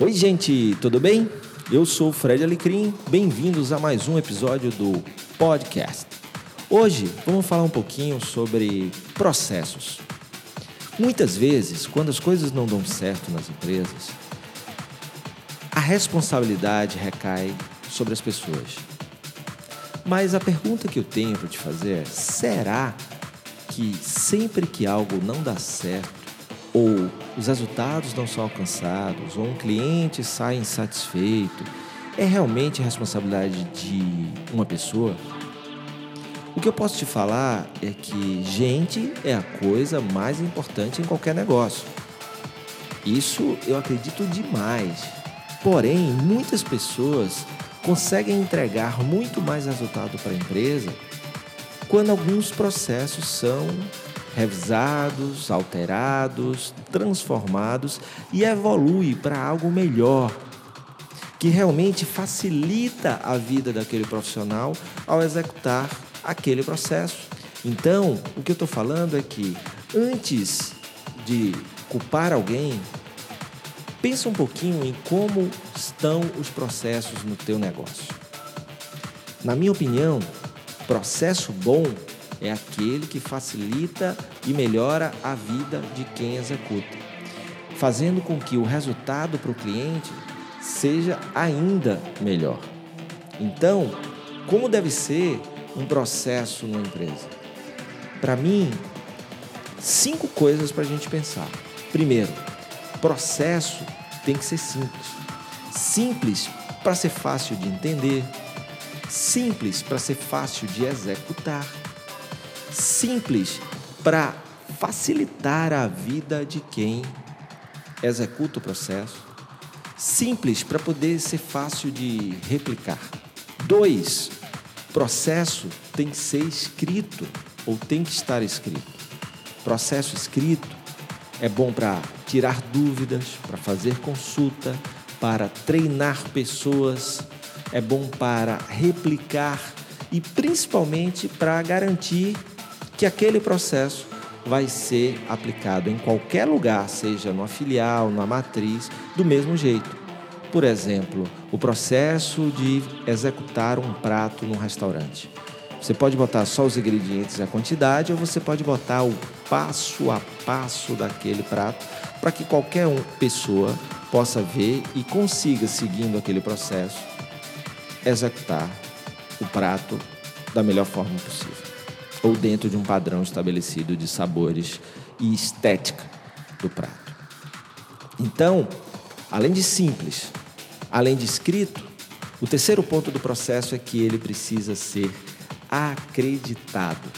Oi, gente, tudo bem? Eu sou o Fred Alecrim, bem-vindos a mais um episódio do podcast. Hoje vamos falar um pouquinho sobre processos. Muitas vezes, quando as coisas não dão certo nas empresas, a responsabilidade recai sobre as pessoas. Mas a pergunta que eu tenho para te fazer é: será que sempre que algo não dá certo, ou os resultados não são alcançados, ou um cliente sai insatisfeito, é realmente responsabilidade de uma pessoa? O que eu posso te falar é que gente é a coisa mais importante em qualquer negócio. Isso eu acredito demais. Porém, muitas pessoas conseguem entregar muito mais resultado para a empresa quando alguns processos são revisados, alterados, transformados e evolui para algo melhor, que realmente facilita a vida daquele profissional ao executar aquele processo. Então, o que eu estou falando é que antes de culpar alguém, pensa um pouquinho em como estão os processos no teu negócio. Na minha opinião, processo bom é aquele que facilita e melhora a vida de quem executa, fazendo com que o resultado para o cliente seja ainda melhor. Então, como deve ser um processo numa empresa? Para mim, cinco coisas para a gente pensar. Primeiro, processo tem que ser simples. Simples para ser fácil de entender, simples para ser fácil de executar simples para facilitar a vida de quem executa o processo, simples para poder ser fácil de replicar. Dois, processo tem que ser escrito ou tem que estar escrito. Processo escrito é bom para tirar dúvidas, para fazer consulta, para treinar pessoas, é bom para replicar e principalmente para garantir que aquele processo vai ser aplicado em qualquer lugar, seja numa filial, na matriz, do mesmo jeito. Por exemplo, o processo de executar um prato num restaurante. Você pode botar só os ingredientes e a quantidade, ou você pode botar o passo a passo daquele prato para que qualquer um, pessoa possa ver e consiga, seguindo aquele processo, executar o prato da melhor forma possível ou dentro de um padrão estabelecido de sabores e estética do prato. Então, além de simples, além de escrito, o terceiro ponto do processo é que ele precisa ser acreditado.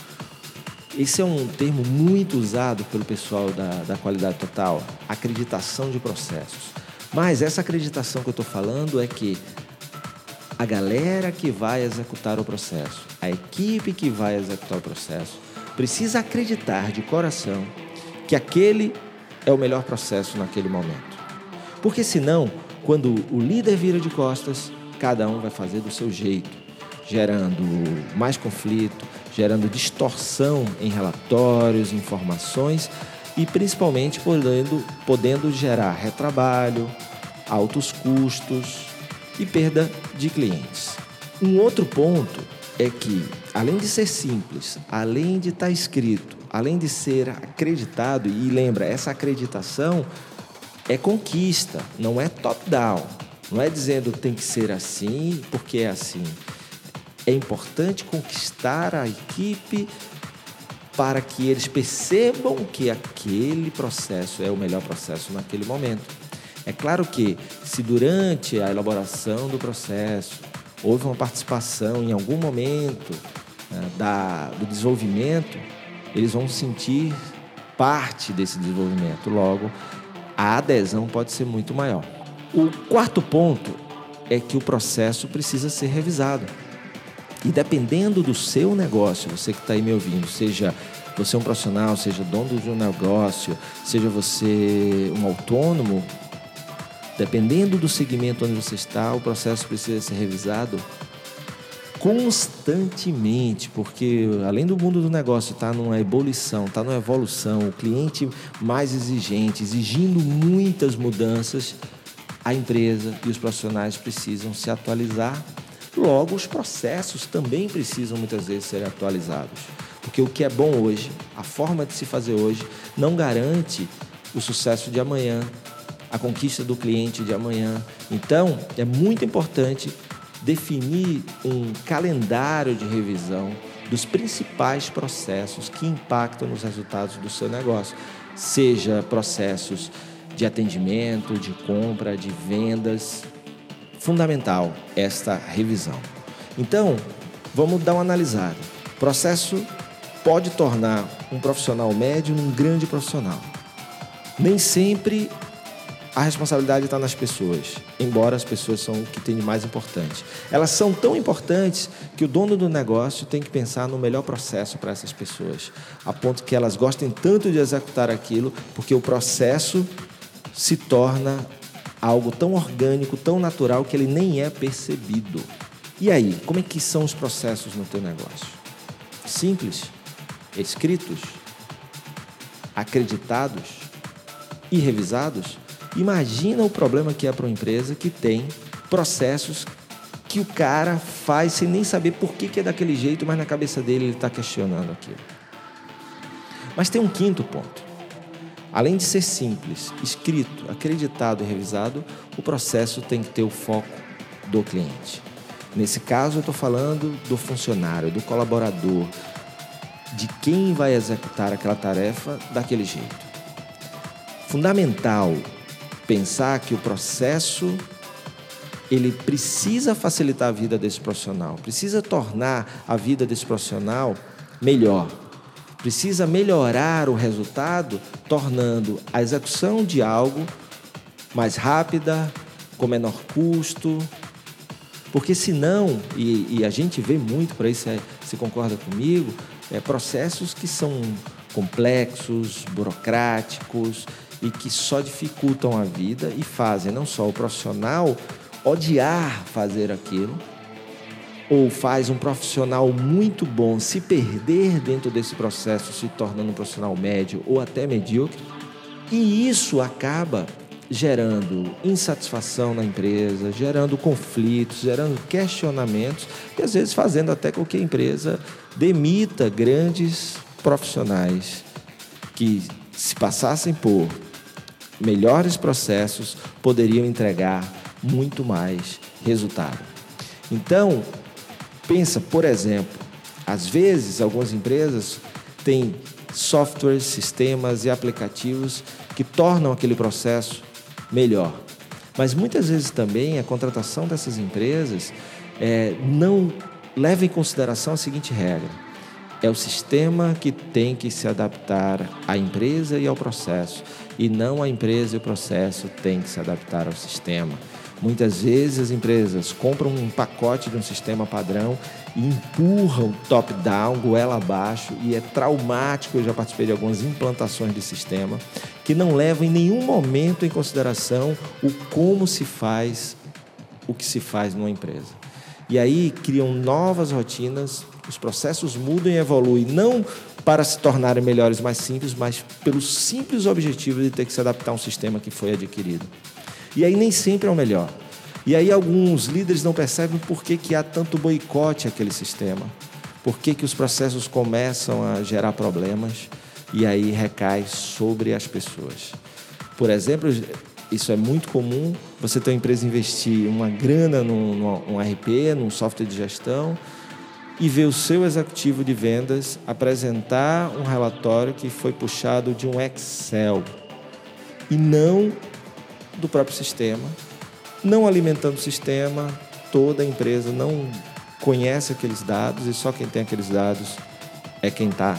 Esse é um termo muito usado pelo pessoal da, da qualidade total, acreditação de processos. Mas essa acreditação que eu estou falando é que a galera que vai executar o processo, a equipe que vai executar o processo, precisa acreditar de coração que aquele é o melhor processo naquele momento. Porque senão, quando o líder vira de costas, cada um vai fazer do seu jeito, gerando mais conflito, gerando distorção em relatórios, informações e principalmente podendo, podendo gerar retrabalho, altos custos, e perda de clientes. Um outro ponto é que, além de ser simples, além de estar escrito, além de ser acreditado, e lembra, essa acreditação é conquista, não é top-down. Não é dizendo tem que ser assim porque é assim. É importante conquistar a equipe para que eles percebam que aquele processo é o melhor processo naquele momento. É claro que, se durante a elaboração do processo houve uma participação em algum momento né, da, do desenvolvimento, eles vão sentir parte desse desenvolvimento. Logo, a adesão pode ser muito maior. O quarto ponto é que o processo precisa ser revisado. E dependendo do seu negócio, você que está aí me ouvindo, seja você um profissional, seja dono de um negócio, seja você um autônomo, Dependendo do segmento onde você está, o processo precisa ser revisado constantemente, porque além do mundo do negócio estar tá numa ebulição, estar tá numa evolução, o cliente mais exigente, exigindo muitas mudanças, a empresa e os profissionais precisam se atualizar. Logo, os processos também precisam muitas vezes ser atualizados. Porque o que é bom hoje, a forma de se fazer hoje, não garante o sucesso de amanhã, a conquista do cliente de amanhã. Então, é muito importante definir um calendário de revisão dos principais processos que impactam nos resultados do seu negócio, seja processos de atendimento, de compra, de vendas. Fundamental esta revisão. Então, vamos dar uma analisada. O processo pode tornar um profissional médio um grande profissional. Nem sempre a responsabilidade está nas pessoas, embora as pessoas são o que tem de mais importante. Elas são tão importantes que o dono do negócio tem que pensar no melhor processo para essas pessoas, a ponto que elas gostem tanto de executar aquilo, porque o processo se torna algo tão orgânico, tão natural que ele nem é percebido. E aí, como é que são os processos no teu negócio? Simples, escritos, acreditados e revisados? Imagina o problema que é para uma empresa que tem processos que o cara faz sem nem saber por que, que é daquele jeito, mas na cabeça dele ele está questionando aquilo. Mas tem um quinto ponto. Além de ser simples, escrito, acreditado e revisado, o processo tem que ter o foco do cliente. Nesse caso, eu estou falando do funcionário, do colaborador, de quem vai executar aquela tarefa daquele jeito. Fundamental pensar que o processo ele precisa facilitar a vida desse profissional, precisa tornar a vida desse profissional melhor. Precisa melhorar o resultado, tornando a execução de algo mais rápida, com menor custo. Porque senão, e, e a gente vê muito por aí, você, você concorda comigo, é, processos que são complexos, burocráticos, e que só dificultam a vida e fazem não só o profissional odiar fazer aquilo, ou faz um profissional muito bom se perder dentro desse processo, se tornando um profissional médio ou até medíocre, e isso acaba gerando insatisfação na empresa, gerando conflitos, gerando questionamentos e às vezes fazendo até com que a empresa demita grandes profissionais que se passassem por melhores processos poderiam entregar muito mais resultado. Então, pensa, por exemplo, às vezes algumas empresas têm softwares, sistemas e aplicativos que tornam aquele processo melhor. Mas muitas vezes também a contratação dessas empresas é, não leva em consideração a seguinte regra: é o sistema que tem que se adaptar à empresa e ao processo e não a empresa e o processo têm que se adaptar ao sistema. Muitas vezes as empresas compram um pacote de um sistema padrão e empurram top-down, goela abaixo, e é traumático. Eu já participei de algumas implantações de sistema que não levam em nenhum momento em consideração o como se faz o que se faz numa empresa. E aí criam novas rotinas, os processos mudam e evoluem, não para se tornarem melhores, mais simples, mas pelo simples objetivo de ter que se adaptar a um sistema que foi adquirido. E aí nem sempre é o melhor. E aí alguns líderes não percebem por que, que há tanto boicote àquele sistema, por que, que os processos começam a gerar problemas e aí recai sobre as pessoas. Por exemplo, isso é muito comum, você ter uma empresa investir uma grana num, num RP, num software de gestão, e ver o seu executivo de vendas apresentar um relatório que foi puxado de um Excel e não do próprio sistema, não alimentando o sistema, toda a empresa não conhece aqueles dados e só quem tem aqueles dados é quem está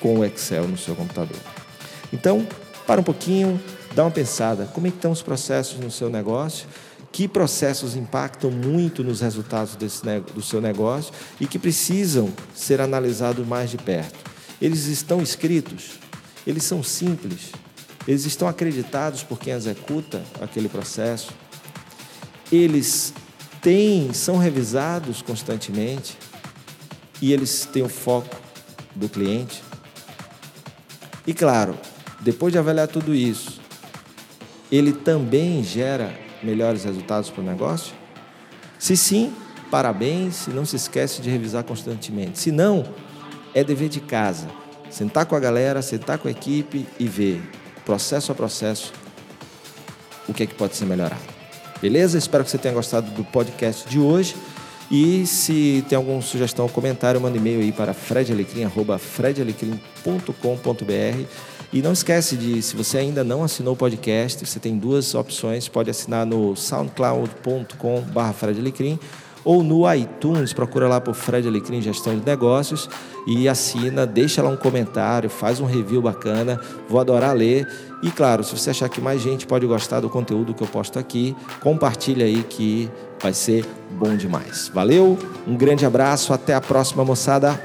com o Excel no seu computador. Então, para um pouquinho, dá uma pensada, como é estão os processos no seu negócio que processos impactam muito nos resultados desse, do seu negócio e que precisam ser analisados mais de perto. Eles estão escritos, eles são simples, eles estão acreditados por quem executa aquele processo, eles têm, são revisados constantemente e eles têm o foco do cliente. E claro, depois de avaliar tudo isso, ele também gera melhores resultados para o negócio? Se sim, parabéns e não se esquece de revisar constantemente. Se não, é dever de casa. Sentar com a galera, sentar com a equipe e ver, processo a processo, o que é que pode ser melhorado. Beleza? Espero que você tenha gostado do podcast de hoje. E se tem alguma sugestão ou comentário, manda e-mail aí para fredalecrim.com.br e não esquece de, se você ainda não assinou o podcast, você tem duas opções, pode assinar no soundcloud.com.br ou no iTunes, procura lá por Fred Alecrim Gestão de Negócios e assina, deixa lá um comentário, faz um review bacana, vou adorar ler. E claro, se você achar que mais gente pode gostar do conteúdo que eu posto aqui, compartilha aí que vai ser bom demais. Valeu, um grande abraço, até a próxima, moçada.